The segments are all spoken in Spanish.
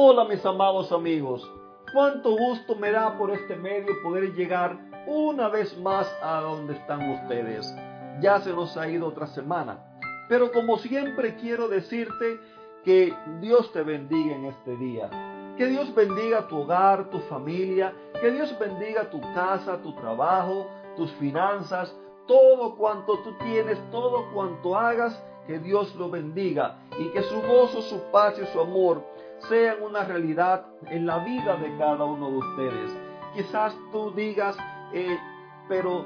Hola mis amados amigos, cuánto gusto me da por este medio poder llegar una vez más a donde están ustedes. Ya se nos ha ido otra semana, pero como siempre quiero decirte que Dios te bendiga en este día. Que Dios bendiga tu hogar, tu familia, que Dios bendiga tu casa, tu trabajo, tus finanzas, todo cuanto tú tienes, todo cuanto hagas, que Dios lo bendiga y que su gozo, su paz y su amor sean una realidad en la vida de cada uno de ustedes. Quizás tú digas, eh, pero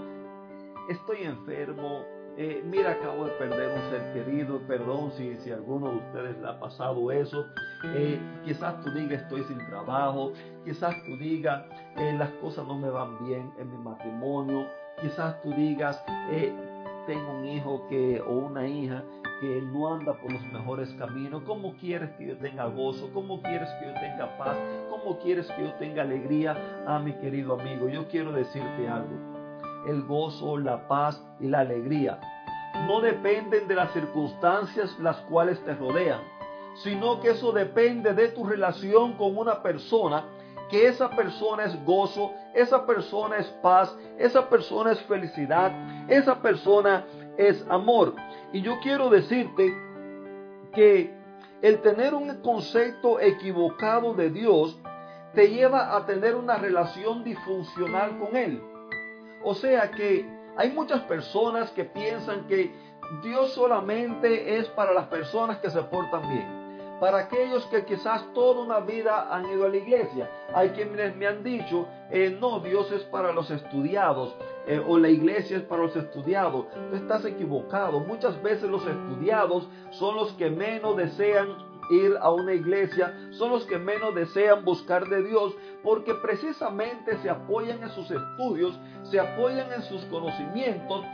estoy enfermo, eh, mira, acabo de perder un ser querido, perdón si, si alguno de ustedes le ha pasado eso. Eh, quizás tú digas, estoy sin trabajo, quizás tú digas, las cosas no me van bien en mi matrimonio, quizás tú digas, tengo un hijo que, o una hija que no anda por los mejores caminos. ¿Cómo quieres que yo tenga gozo? ¿Cómo quieres que yo tenga paz? ¿Cómo quieres que yo tenga alegría? Ah, mi querido amigo, yo quiero decirte algo. El gozo, la paz y la alegría no dependen de las circunstancias las cuales te rodean, sino que eso depende de tu relación con una persona que esa persona es gozo, esa persona es paz, esa persona es felicidad, esa persona es amor. Y yo quiero decirte que el tener un concepto equivocado de Dios te lleva a tener una relación disfuncional con Él. O sea que hay muchas personas que piensan que Dios solamente es para las personas que se portan bien para aquellos que quizás toda una vida han ido a la iglesia. Hay quienes me han dicho, eh, no, Dios es para los estudiados eh, o la iglesia es para los estudiados. Tú estás equivocado. Muchas veces los estudiados son los que menos desean ir a una iglesia, son los que menos desean buscar de Dios, porque precisamente se apoyan en sus estudios, se apoyan en sus conocimientos,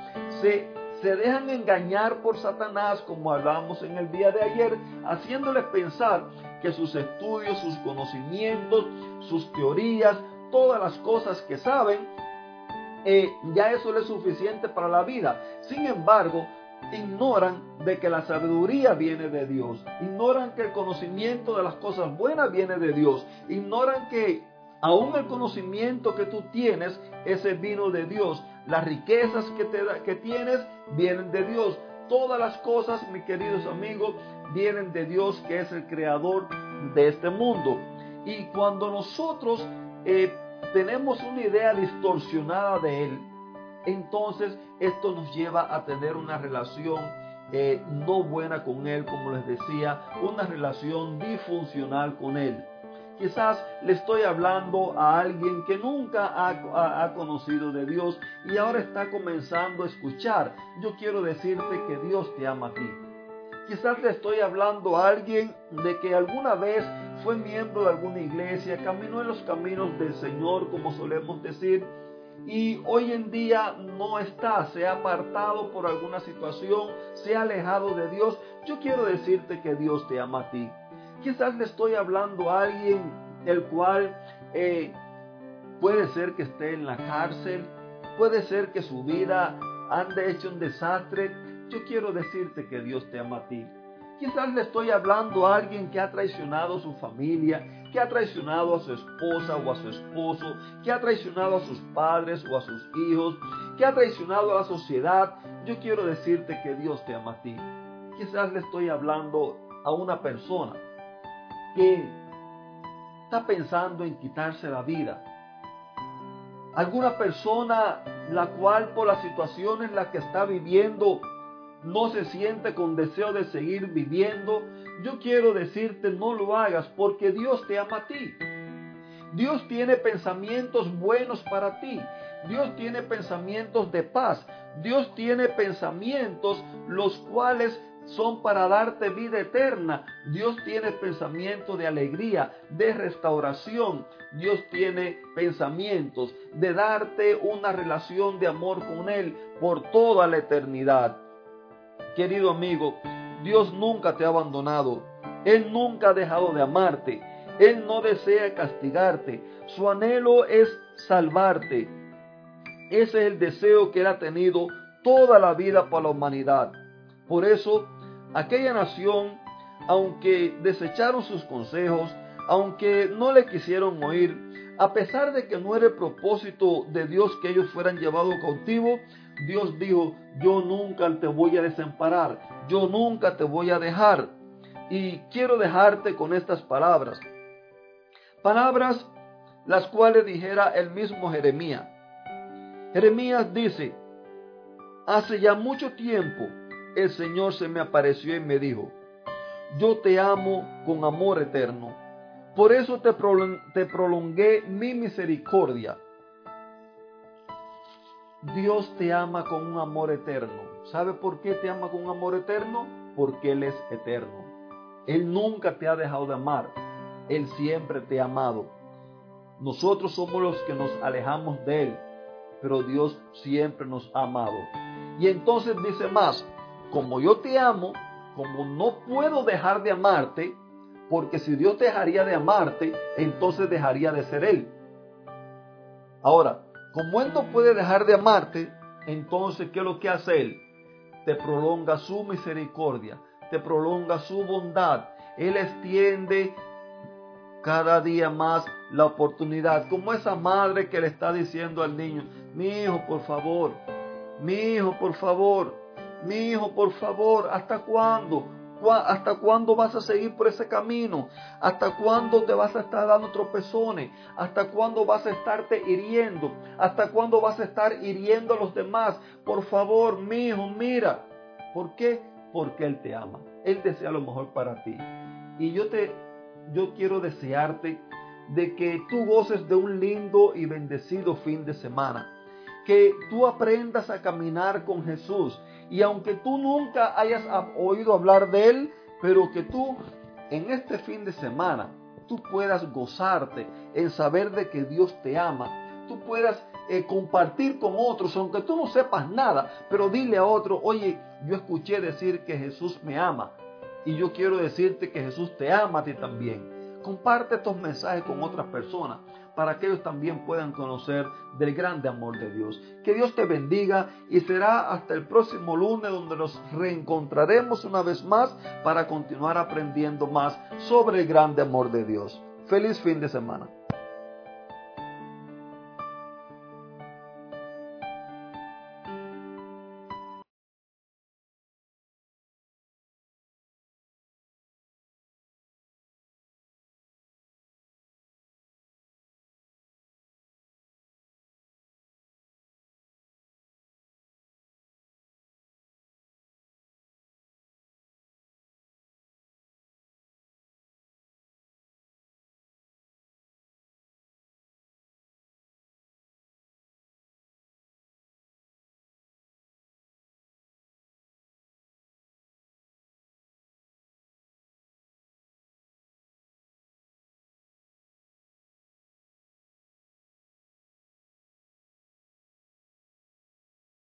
se se dejan engañar por Satanás, como hablamos en el día de ayer, haciéndoles pensar que sus estudios, sus conocimientos, sus teorías, todas las cosas que saben, eh, ya eso es suficiente para la vida. Sin embargo, ignoran de que la sabiduría viene de Dios, ignoran que el conocimiento de las cosas buenas viene de Dios, ignoran que aún el conocimiento que tú tienes, ese vino de Dios, las riquezas que, te que tienes vienen de Dios. Todas las cosas, mis queridos amigos, vienen de Dios que es el creador de este mundo. Y cuando nosotros eh, tenemos una idea distorsionada de Él, entonces esto nos lleva a tener una relación eh, no buena con Él, como les decía, una relación disfuncional con Él. Quizás le estoy hablando a alguien que nunca ha, conocido de Dios y ahora está comenzando a escuchar. Yo quiero decirte que Dios te ama a ti. Quizás le estoy hablando a alguien de que alguna vez fue miembro de alguna iglesia, caminó en los caminos del Señor, como solemos decir, y hoy en día no está, se ha apartado por alguna situación, se ha alejado de Dios. Yo quiero decirte que Dios te ama a ti. Quizás le estoy hablando a alguien el cual eh, puede ser que esté en la cárcel, puede ser que su vida ande hecho un desastre. Yo quiero decirte que Dios te ama a ti. Quizás le estoy hablando a alguien que ha traicionado a su familia, que ha traicionado a su esposa o a su esposo, que ha traicionado a sus padres o a sus hijos, que ha traicionado a la sociedad. Yo quiero decirte que Dios te ama a ti. Quizás le estoy hablando a una persona que está pensando en quitarse la vida. Alguna persona la cual por las situaciones en las que está viviendo no se siente con deseo de seguir viviendo, yo quiero decirte no lo hagas porque Dios te ama a ti. Dios tiene pensamientos buenos para ti. Dios tiene pensamientos de paz. Dios tiene pensamientos los cuales son para darte vida eterna. Dios tiene pensamientos de alegría, de restauración. Dios tiene pensamientos de darte una relación de amor con Él por toda la eternidad. Querido amigo, Dios nunca te ha abandonado. Él nunca ha dejado de amarte. Él no desea castigarte. Su anhelo es salvarte. Ese es el deseo que Él ha tenido toda la vida para la humanidad. Por eso aquella nación, aunque desecharon sus consejos, aunque no le quisieron oír, a pesar de que no era el propósito de Dios que ellos fueran llevados cautivos, Dios dijo, yo nunca te voy a desamparar, yo nunca te voy a dejar. Y quiero dejarte con estas palabras. Palabras las cuales dijera el mismo Jeremías. Jeremías dice, hace ya mucho tiempo el Señor se me apareció y me dijo, yo te amo con amor eterno. Por eso te, prolongué mi misericordia. Dios te ama con un amor eterno. ¿Sabe por qué te ama con un amor eterno? Porque Él es eterno. Él nunca te ha dejado de amar. Él siempre te ha amado. Nosotros somos los que nos alejamos de Él, pero Dios siempre nos ha amado. Y entonces dice más, como yo te amo, como no puedo dejar de amarte, porque si Dios dejaría de amarte, entonces dejaría de ser Él. Ahora, como Él no puede dejar de amarte, entonces, ¿qué es lo que hace Él? Te prolonga su misericordia, te prolonga su bondad. Él extiende cada día más la oportunidad, como esa madre que le está diciendo al niño, mi hijo, por favor, mi hijo, por favor, mi hijo, por favor, ¿hasta cuándo? ¿Hasta cuándo vas a seguir por ese camino? ¿Hasta cuándo te vas a estar dando tropezones? ¿Hasta cuándo vas a estarte hiriendo? ¿Hasta cuándo vas a estar hiriendo a los demás? Por favor, mi mira. ¿Por qué? Porque Él te ama. Él desea lo mejor para ti. Y yo te, yo quiero desearte de que tú goces de un lindo y bendecido fin de semana. Que tú aprendas a caminar con Jesús y aunque tú nunca hayas oído hablar de Él, pero que tú en este fin de semana tú puedas gozarte en saber de que Dios te ama, tú puedas eh, compartir con otros, aunque tú no sepas nada, pero dile a otro, oye, yo escuché decir que Jesús me ama y yo quiero decirte que Jesús te ama a ti también. Comparte estos mensajes con otras personas para que ellos también puedan conocer del grande amor de Dios. Que Dios te bendiga y será hasta el próximo lunes donde nos reencontraremos una vez más para continuar aprendiendo más sobre el grande amor de Dios. Feliz fin de semana.